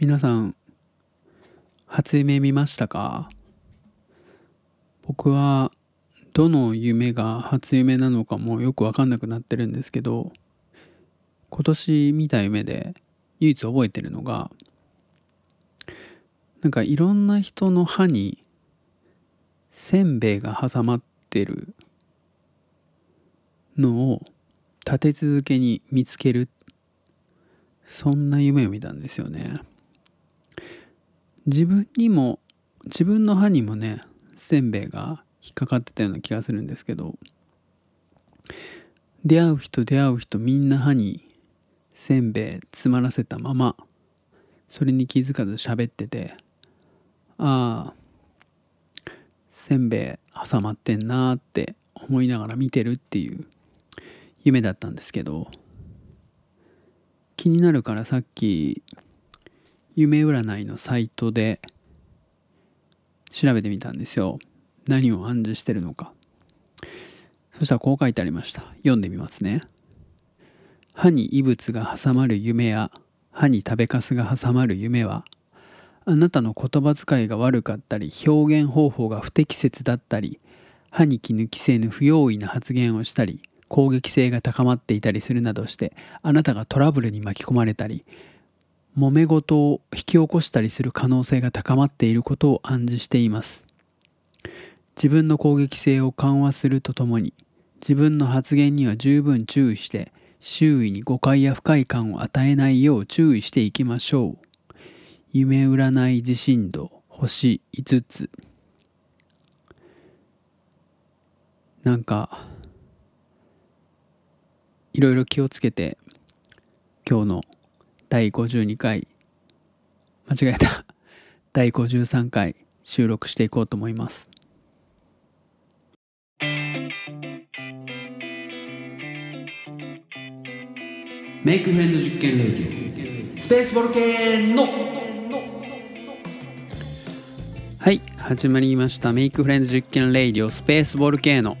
皆さん初夢見ましたか？僕はどの夢が初夢なのかもよく分かんなくなってるんですけど今年見た夢で唯一覚えてるのがなんかいろんな人の歯にせんべいが挟まってるのを立て続けに見つけるそんな夢を見たんですよね。自分にも自分の歯にもねせんべいが引っかかってたような気がするんですけど出会う人出会う人みんな歯にせんべい詰まらせたままそれに気づかず喋っててああせんべい挟まってんなーって思いながら見てるっていう夢だったんですけど気になるからさっき夢占いのサイトで調べてみたんですよ。何を暗示してるのか。そしたらこう書いてありました。読んでみますね。歯に異物が挟まる夢や歯に食べかすが挟まる夢はあなたの言葉遣いが悪かったり表現方法が不適切だったり歯に気抜きせぬ不用意な発言をしたり攻撃性が高まっていたりするなどしてあなたがトラブルに巻き込まれたり揉め事を引き起こしたりする可能性が高まっていることを暗示しています。自分の攻撃性を緩和するとともに自分の発言には十分注意して周囲に誤解や不快感を与えないよう注意していきましょう。夢占い自信度星5つ。なんかいろいろ気をつけて今日の第52回。間違えた。第53回収録していこうと思います。メイクフレンド実験レディオ。スペースボルケーノはい始まりました。メイクフレンド実験レディオ。スペースボルケーノ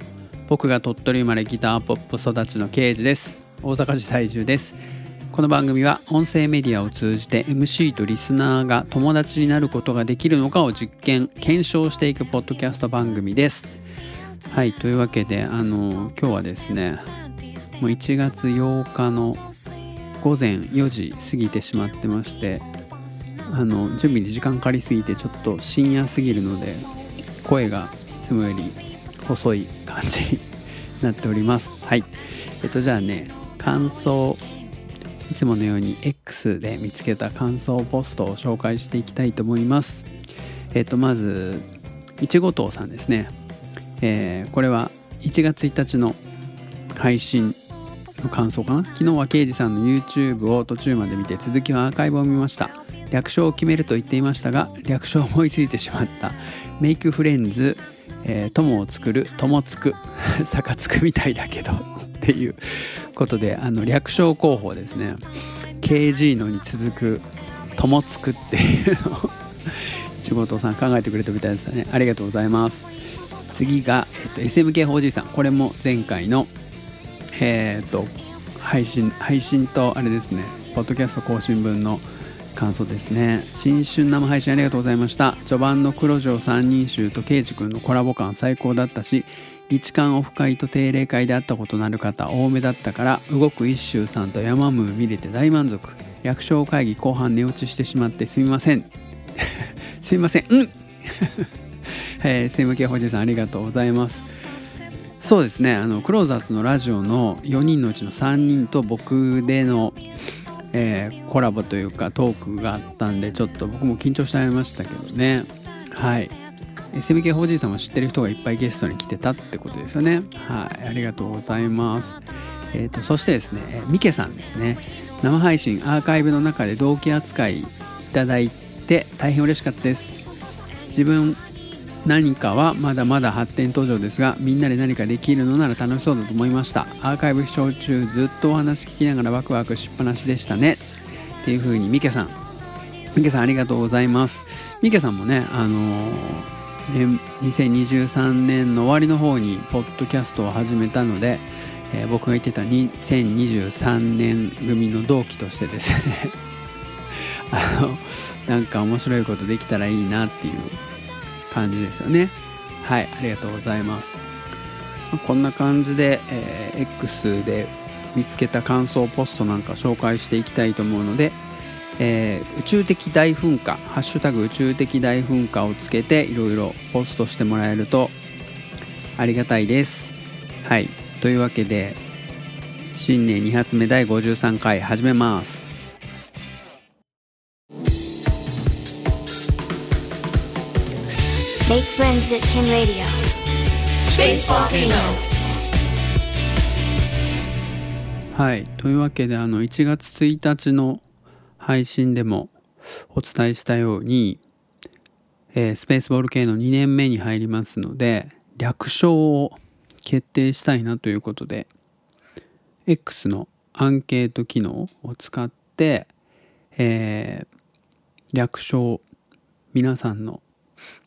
僕が鳥取生まれギターポップ育ちの刑事です。大阪市在住ですこの番組は音声メディアを通じて MC とリスナーが友達になることができるのかを実験検証していくポッドキャスト番組です。はいというわけであの今日はですねもう1月8日の午前4時過ぎてしまってましてあの準備に時間かかりすぎてちょっと深夜すぎるので声がいつもより細い感じになっております。はい。えっとじゃあね感想いつものように X で見つけた感想ポストを紹介していきたいと思います。えっとまずいちごとうさんですね、えー、これは1月1日の配信の感想かな？昨日は刑事さんの YouTube を途中まで見て続きはアーカイブを見ました。略称を決めると言っていましたが略称を思いついてしまった。メイクフレンズ、えー、友を作る友つく 坂つくみたいだけどっていう。ことであの略称候補ですね KG のに続く友つくっていうのを 一本さん考えてくれたみたいですね。ありがとうございます。次が、えっと、SMK4G さん。これも前回のえー、っと配信配信とあれですねポッドキャスト更新分の感想ですね。新春生配信ありがとうございました。序盤の黒城三人衆と圭司君のコラボ感最高だったし日韓オフ会と定例会で会ったことのある方多めだったから動く一周さんとヤマムー見れて大満足。略称会議後半寝落ちしてしまってすみません。すみません。うん。えー、セムケホジさんありがとうございます。そうですね。あのクローザーズのラジオの4人のうちの3人と僕での、えー、コラボというかトークがあったんでちょっと僕も緊張しちゃいましたけどね。はい。SMK4G さんも知ってる人がいっぱいゲストに来てたってことですよね。はいありがとうございます。えーと、そしてですねミケさんですね。生配信アーカイブの中で同期扱いいただいて大変嬉しかったです。自分何かはまだまだ発展途上ですがみんなで何かできるのなら楽しそうだと思いました。アーカイブ視聴中ずっとお話聞きながらワクワクしっぱなしでしたね。っていう風にミケさん。ミケさんありがとうございます。ミケさんもねあのー、2023年の終わりの方にポッドキャストを始めたので、えー、僕が言ってた2023年組の同期としてですね。あのなんか面白いことできたらいいなっていう感じですよね。はいありがとうございます。こんな感じで、えー、X で見つけた感想ポストなんか紹介していきたいと思うので、えー、宇宙的大噴火「ハッシュタグ宇宙的大噴火」をつけていろいろポストしてもらえるとありがたいですはいというわけで新年2発目第53回始めます Make friends that can radio. Space Volcano. はいというわけであの1月1日の配信でもお伝えしたように、えー、スペースボール系の2年目に入りますので略称を決定したいなということで X のアンケート機能を使って、えー、略称皆さんの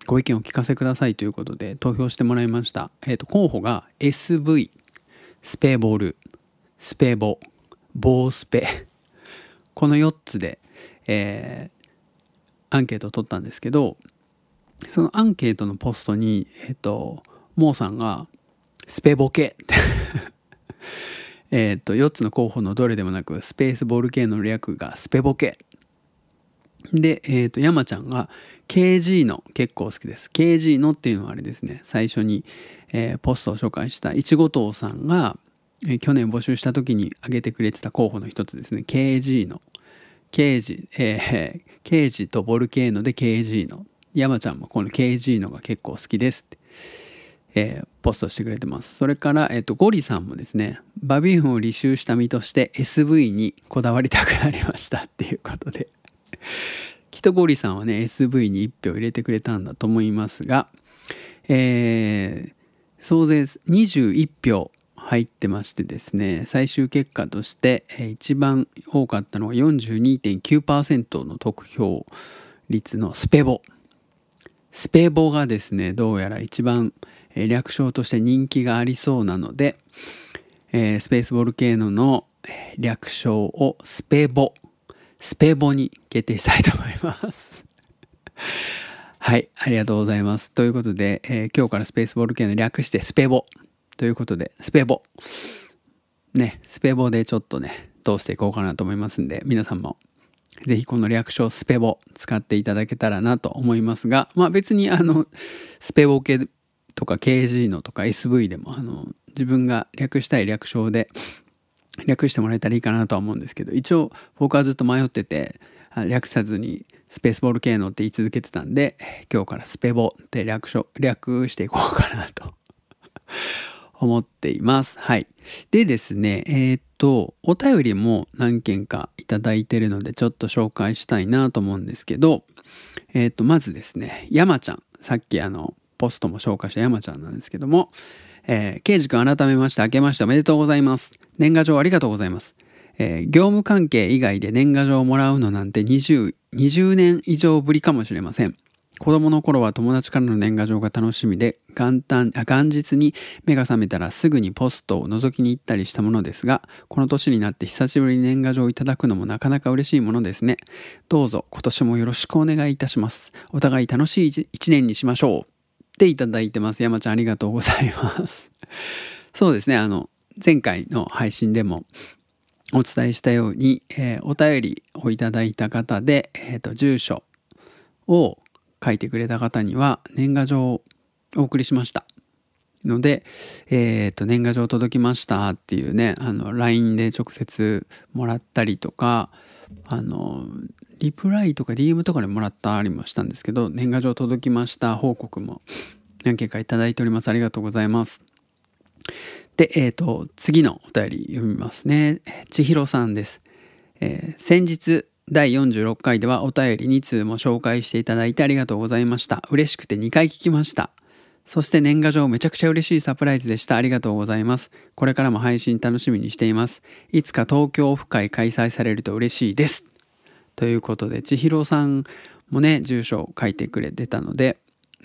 ご意見を聞かせくださいということで投票してもらいました。えっ、ー、と、候補が SV、スペーボール、スペーボ、ボースペ。この4つで、えー、アンケートを取ったんですけど、そのアンケートのポストに、えっ、ー、と、モーさんが、スペボケ。っ てえっと、4つの候補のどれでもなく、スペースボール系の略がスペボケ。で、えっ、ー、と、山ちゃんが、KG の結構好きです。KG のっていうのはあれですね。最初に、えー、ポストを紹介したいちごとうさんが、え、去年募集した時に挙げてくれてた候補の一つですね。KG の。KG えー、KG とボルケーノで KG の山ちゃんもこの KG のが結構好きですって、えー、ポストしてくれてます。それから、えーと、ゴリさんもですねバビューンを履修した身として SV にこだわりたくなりましたっていうことで。きっとゴリさんはね SV に1票入れてくれたんだと思いますが、えー、総勢21票入ってましてですね最終結果として一番多かったのが42.9%の得票率のスペボ。スペボがですねどうやら一番略称として人気がありそうなので、え、スペースボルケーノの略称をスペボ。スペボに決定したいと思います。はい、ありがとうございます。ということで、えー、今日からスペースボール系の略してスペボ。ということで、スペボ。ね、スペボでちょっとね、通していこうかなと思いますんで、皆さんもぜひこの略称スペボ使っていただけたらなと思いますが、まあ別にあの、スペボ系とか KG のとか SV でも、あの、自分が略したい略称で略してもらえたらいいかなとは思うんですけど一応僕はずっと迷ってて略さずにスペースボール系のって言い続けてたんで今日からスペボって略称略していこうかなと思っています。はい。でですね、えー、っと、お便りも何件かいただいてるので、ちょっと紹介したいなと思うんですけど、えー、っと、まずですね、山ちゃん。さっきあの、ポストも紹介した山ちゃんなんですけども、えー、刑事君改めまして明けましておめでとうございます。年賀状ありがとうございます。えー、業務関係以外で年賀状をもらうのなんて 20, 20年以上ぶりかもしれません。子供の頃は友達からの年賀状が楽しみで元旦あ元日に目が覚めたらすぐにポストを覗きに行ったりしたものですがこの年になって久しぶりに年賀状をいただくのもなかなか嬉しいものですねどうぞ今年もよろしくお願いいたしますお互い楽しい一年にしましょうっていただいてます。山ちゃんありがとうございます。そうですね、あの、前回の配信でもお伝えしたように、えー、お便りをいただいた方で、えーと、住所を書いてくれた方には年賀状お送りしました。ので、えー、と年賀状届きましたっていうねあの LINE で直接もらったりとかあのリプライとか DM とかでもらったりもしたんですけど年賀状届きました報告も何件か頂いております。ありがとうございます。でえっ、ー、と次のお便り読みますね。千尋さんです、えー、先日第46回ではお便り2通も紹介していただいてありがとうございました。嬉しくて2回聞きました。そして年賀状めちゃくちゃ嬉しいサプライズでした。ありがとうございます。これからも配信楽しみにしています。いつか東京オフ会開催されると嬉しいです。ということで千尋さんもね住所を書いてくれてたので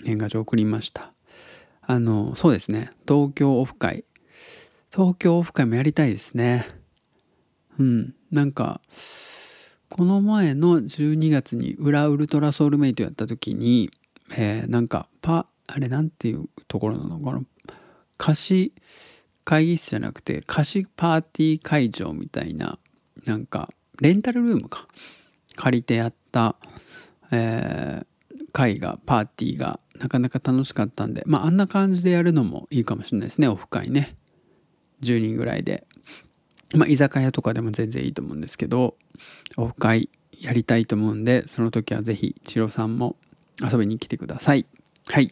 年賀状送りましたあのそうですね東京オフ会東京オフ会もやりたいですねうんなんかこの前の12月に裏ウルトラソウルメイトやった時に、えー、なんかパあれなんていうところなのかな？貸し会議室じゃなくて貸しパーティー会場みたいななんかレンタルルームか？借りてやった、えー、会がパーティーがなかなか楽しかったんでまああんな感じでやるのもいいかもしれないですねオフ会ね。10人ぐらいで。まあ居酒屋とかでも全然いいと思うんですけどオフ会やりたいと思うんでその時は是非チロさんも遊びに来てください。はい。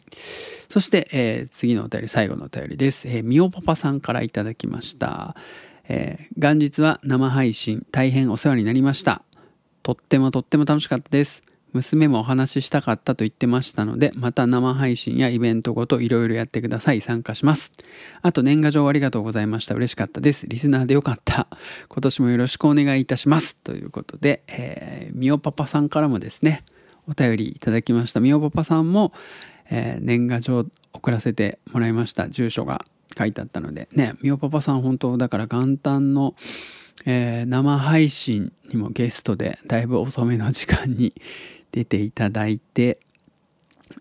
そして、えー、次のお便り最後のお便りです、えー、みおパパさんからいただきました。えー、元日は生配信大変お世話になりました。とってもとっても楽しかったです。娘もお話ししたかったと言ってましたのでまた生配信やイベントごといろいろやってください。参加します。あと年賀状ありがとうございました。嬉しかったです。リスナーでよかった。今年もよろしくお願いいたします。ということで、えー、みおパパさんからもですねお便りいただきました。みおパパさんも、えー、年賀状送らせてもらいました。住所が書いてあったので。ねみおパパさん本当だから元旦のえー、生配信にもゲストでだいぶ遅めの時間に 出ていただいて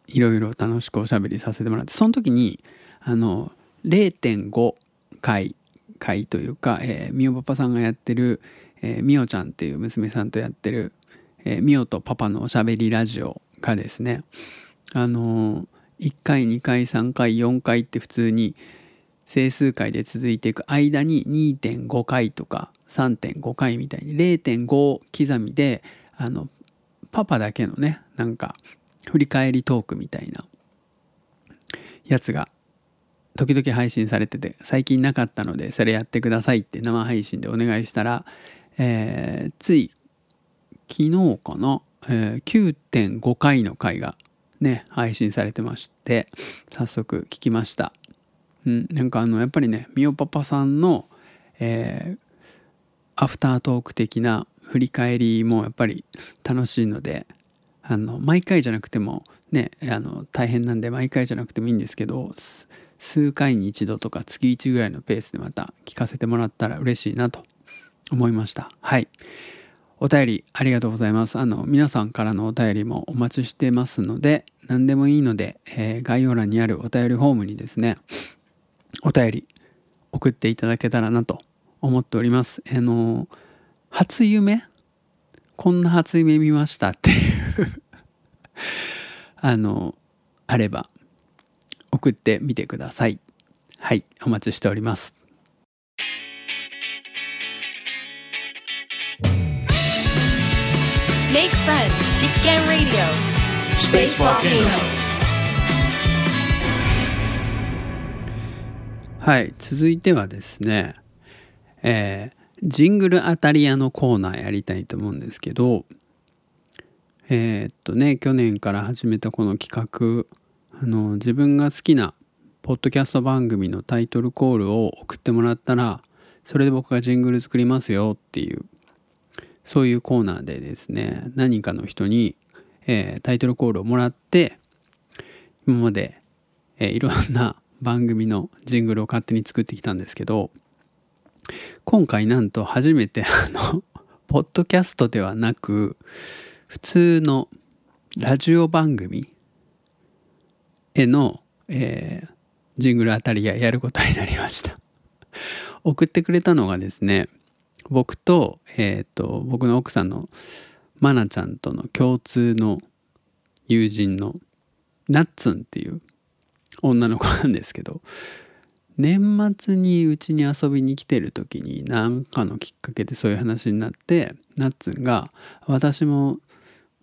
いろいろ楽しくおしゃべりさせてもらって。その時にあの0.5回回というか、えー、みおパパさんがやってる、えー、みおちゃんっていう娘さんとやってる、えー、みおとパパのおしゃべりラジオがですねあの、1回2回3回4回って普通に整数回で続いていく間に2.5回とか3.5回みたいに0.5刻みであのパパだけのねなんか振り返りトークみたいなやつが時々配信されてて最近なかったのでそれやってくださいって生配信でお願いしたら、えー、つい昨日かな、えー、9.5回の回がね配信されてまして早速聞きました。うん、なんかあのやっぱりねみおパパさんの、えー、アフタートーク的な振り返りもやっぱり楽しいのであの毎回じゃなくてもねあの大変なんで毎回じゃなくてもいいんですけど数回に一度とか月1ぐらいのペースでまた聞かせてもらったら嬉しいなと思いました。はい。お便りありがとうございますあの皆さんからのお便りもお待ちしてますので何でもいいので、えー、概要欄にあるお便りフォームにですねお便り送っていただけたらなと思っております。あの初夢？こんな初夢見ましたっていう あのあれば送ってみてください。はい、お待ちしております。Make friends 実験 Radio. Space Volcano はい続いてはですねえー、ジングル当たり屋のコーナーやりたいと思うんですけどえー、っとね去年から始めたこの企画あの自分が好きなポッドキャスト番組のタイトルコールを送ってもらったらそれで僕がジングル作りますよっていうそういうコーナーでですね何かの人に、えー、タイトルコールをもらって今まで、えー、いろんな 番組のジングルを勝手に作ってきたんですけど今回なんと初めてあのポッドキャストではなく普通のラジオ番組への、えー、ジングルあたりややることになりました。送ってくれたのがですね僕と,、えーと僕の奥さんのマナちゃんとの共通の友人のナッツンっていう女の子なんですけど年末にうちに遊びに来てる時に何かのきっかけでそういう話になってナッツンが「私も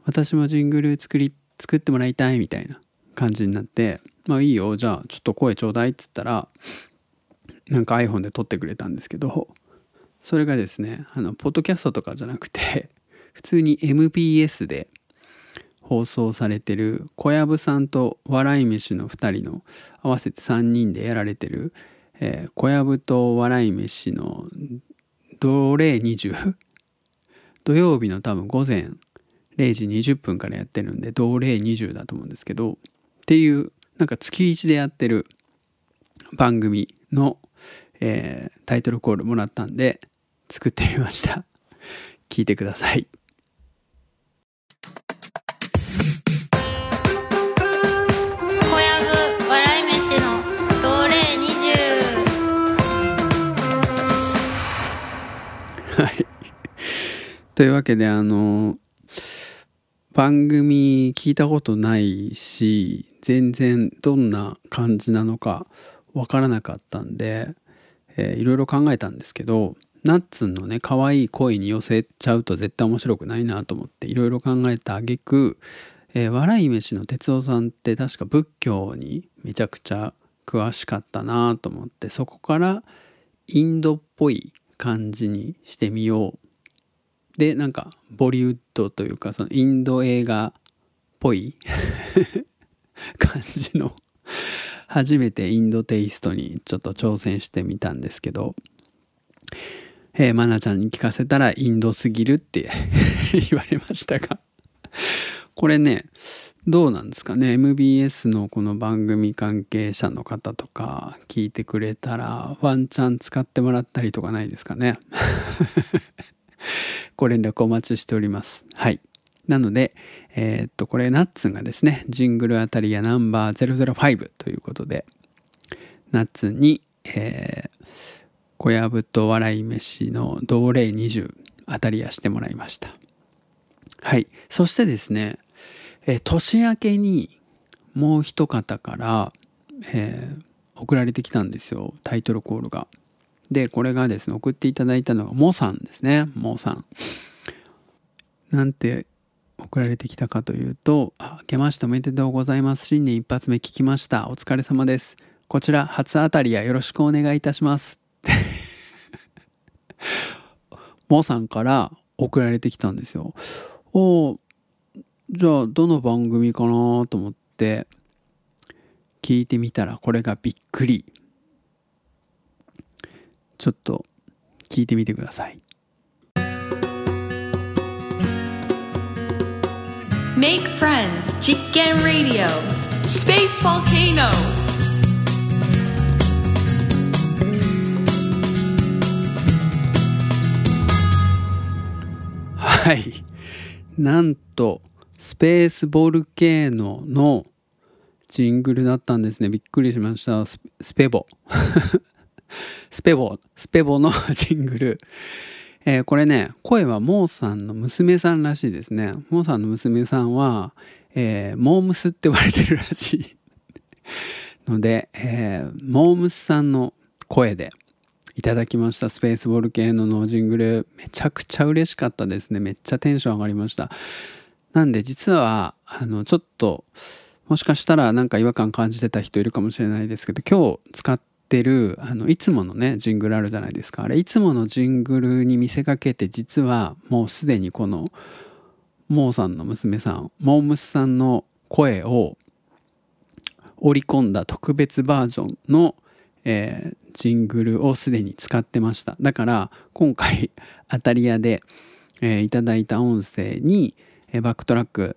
私もジングル作り作ってもらいたい」みたいな感じになって「まあいいよじゃあちょっと声ちょうだい」っつったらなんか iPhone で撮ってくれたんですけどそれがですねあのポッドキャストとかじゃなくて 普通に MPS で放送されてる小籔さんと笑い飯の2人の合わせて3人でやられてる、えー、小籔と笑い飯の奴隷20 土曜日の多分午前0時20分からやってるんで奴隷20だと思うんですけどっていうなんか月1でやってる番組の、えー、タイトルコールもらったんで作ってみました。聞いてください。はい。というわけで、あの、番組聞いたことないし、全然どんな感じなのかわからなかったんで、えー、いろいろ考えたんですけどナッツンのね可愛い声に寄せちゃうと絶対面白くないなと思っていろいろ考えた挙句、えー、笑い飯の哲夫さんって確か仏教にめちゃくちゃ詳しかったなと思ってそこからインドっぽい感じにしてみよう。でなんかボリウッドというかそのインド映画っぽい 感じの初めてインドテイストにちょっと挑戦してみたんですけど、えー、マナちゃんに聞かせたらインドすぎるって 言われましたがこれねどうなんですかね？MBS のこの番組関係者の方とか聞いてくれたらワンチャン使ってもらったりとかないですかね？ご連絡お待ちしております。はい。なので、えー、っと、これ、ナッツンがですね、ジングルあたりやナンバー005ということで、ナッツンに、えー、小籔と笑い飯の同例20当たりやしてもらいました。はい。そしてですね、えー、年明けにもう一方から、えー、送られてきたんですよ。タイトルコールが。で、これがですね、送っていただいたのがモさんですね。モさん。なんて送られてきたかというと「あ明けましておめでとうございます。新年一発目聞きました。お疲れ様です。こちら初当たりやよろしくお願いいたします」っ てモさんから送られてきたんですよ。おじゃあどの番組かなと思って聞いてみたらこれがびっくり。ちょっと聞いてみてください。Make friends 実験 Radio Space Volcano. はいなんとスペースボルケーノのジングルだったんですね。びっくりしました。スペボ。スペボ。スペボのジングル。えー、これね声はモーさんの娘さんらしいですね。モーさんの娘さんは、えー、モームスって呼ばれてるらしい ので、えー、モームスさんの声でいただきました。スペースボールケーノのジングルめちゃくちゃ嬉しかったですね。めっちゃテンション上がりました。なんで実はあのちょっともしかしたらなんか違和感感じてた人いるかもしれないですけど今日使っってるあのいつものねジングルあるじゃないですか。あれいつものジングルに見せかけて実はもうすでにこのモーさんの娘さんモームスさんの声を織り込んだ特別バージョンの、えー、ジングルをすでに使ってました。だから今回当たり屋で、えー、いただいた音声に、えー、バックトラック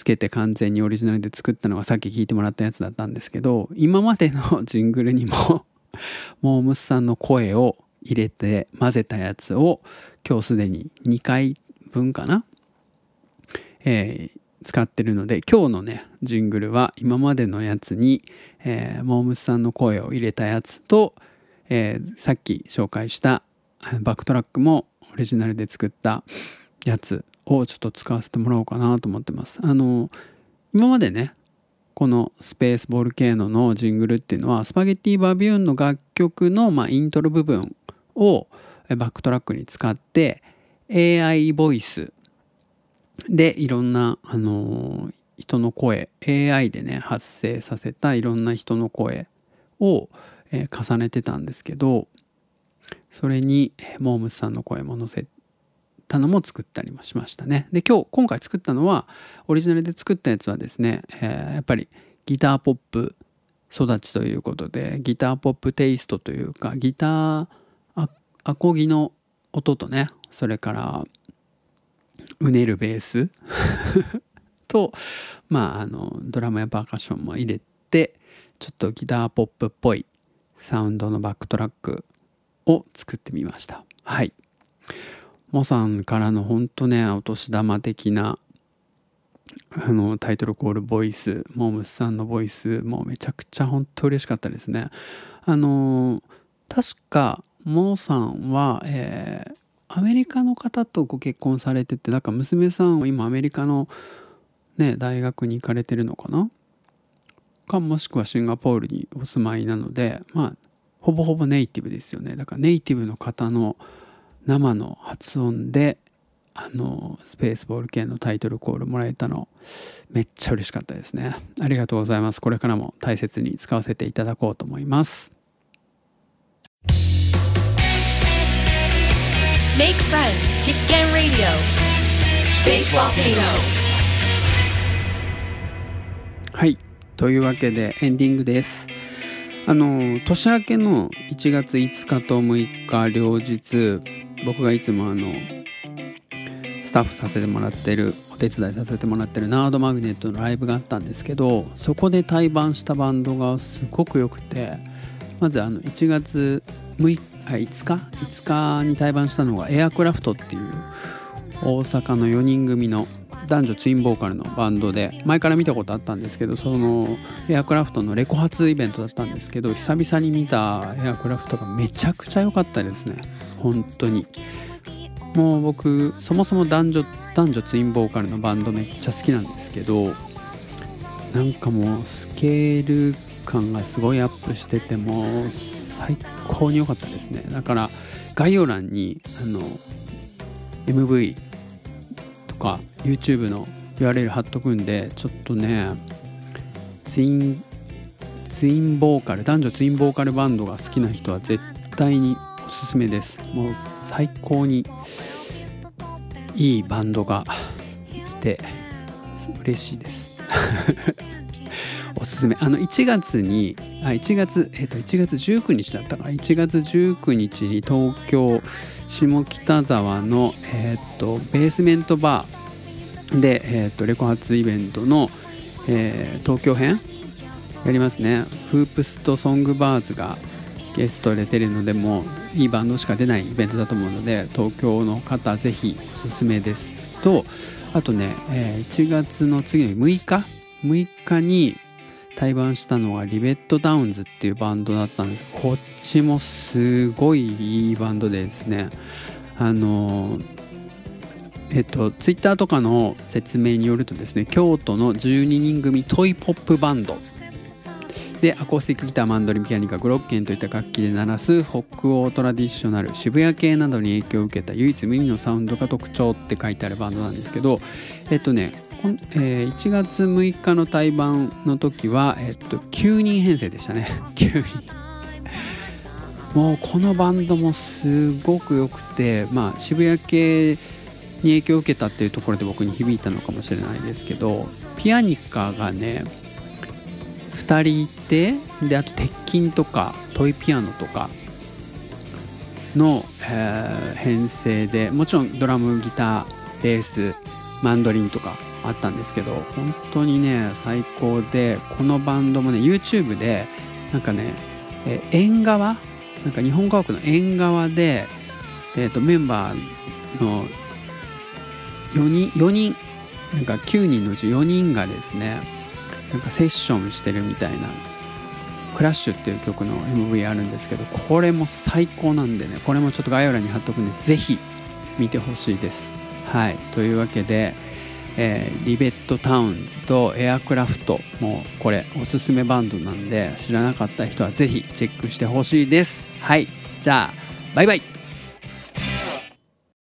つけて完全にオリジナルで作ったのがさっき聞いてもらったやつだったんですけど今までの ジングルにもモームスさんの声を入れて混ぜたやつを今日すでに2回分かな、えー、使ってるので今日のねジングルは今までのやつに、えー、モームスさんの声を入れたやつと、えー、さっき紹介したバックトラックもオリジナルで作ったやつをちょっと使わせてもらおうかなと思ってます。あの今までねこのスペースボルケーノのジングルっていうのはスパゲッティ・バビューンの楽曲の、まあ、イントロ部分をバックトラックに使って AI ボイスでいろんな、あの人の声 AI でね発声させたいろんな人の声を、え、重ねてたんですけどそれにモームスさんの声も載せたのも作ったりもしましたね。で今日今回作ったのはオリジナルで作ったやつはですね、えー、やっぱりギターポップ育ちということでギターポップテイストというかギターアコギの音とねそれからうねるベース とまああのドラムやパーカッションも入れてちょっとギターポップっぽいサウンドのバックトラックを作ってみましたはいモさんからの本当ねお年玉的なあのタイトルコールボイスモームスさんのボイスもうめちゃくちゃ本当嬉しかったですね。あの確かモーさんは、えー、アメリカの方とご結婚されててだから娘さんは今アメリカのね大学に行かれてるのかな？かもしくはシンガポールにお住まいなのでまあほぼほぼネイティブですよね。だからネイティブの方の生の発音であのスペースボール系のタイトルコールもらえたのめっちゃ嬉しかったですね。ありがとうございます。これからも大切に使わせていただこうと思います.はい。というわけでエンディングです。あの年明けの1月5日と6日両日僕がいつもあのスタッフさせてもらってるお手伝いさせてもらってるナードマグネットのライブがあったんですけどそこで対バンしたバンドがすごく良くてまずあの1月6日5日5日に対バンしたのがエアクラフトっていう大阪の4人組の男女ツインボーカルのバンドで前から見たことあったんですけどそのエアクラフトのレコ発イベントだったんですけど久々に見たエアクラフトがめちゃくちゃ良かったですね。本当に。もう僕そもそも男女男女ツインボーカルのバンドめっちゃ好きなんですけどなんかもうスケール感がすごいアップしててもう最高に良かったですね。だから概要欄にあの MV とか YouTube の URL 貼っとくんでちょっとねツインツインボーカル男女ツインボーカルバンドが好きな人は絶対におすすめです。もう最高にいいバンドがいて嬉しいです。おすすめ。あの1月にあ1月えっ、と1月19日だったから1月19日に東京下北沢のえっ、とベースメントバーで、えー、とレコ発イベントの、えー東京編やりますね。フープスとソングバーズがゲストで出るのでもいいバンドしか出ないイベントだと思うので東京の方ぜひおすすめです。とあとね、えー1月の次の6日6日に対バンしたのがリベットダウンズっていうバンドだったんです。こっちもすごいいいバンドでですね。あのえっとツイッターとかの説明によるとですね京都の12人組トイポップバンド。でアコースティックギターマンドリンピアニカグロッケンといった楽器で鳴らす北欧トラディショナル渋谷系などに影響を受けた唯一無二のサウンドが特徴って書いてあるバンドなんですけどえっとねえー1月6日の対バンの時は、えっと、9人編成でしたね。9人。もうこのバンドもすごく良くてまあ渋谷系に影響を受けたっていうところで僕に響いたのかもしれないですけどピアニカがね2人いてであと鉄筋とかトイピアノとかの、えー編成でもちろんドラムギターベースマンドリンとかあったんですけど本当にね最高でこのバンドもね YouTube でなんかね、えー縁側？なんか日本家屋の縁側で、えー、とメンバーの4人4人なんか9人のうち4人がですねなんかセッションしてるみたいな「クラッシュっていう曲の MV あるんですけどこれも最高なんでねこれもちょっと概要欄に貼っとくんでぜひ見てほしいです。はい。というわけで、えーリベットタウンズとエアクラフトもこれおすすめバンドなんで知らなかった人はぜひチェックしてほしいです。はい。じゃあバイバイ。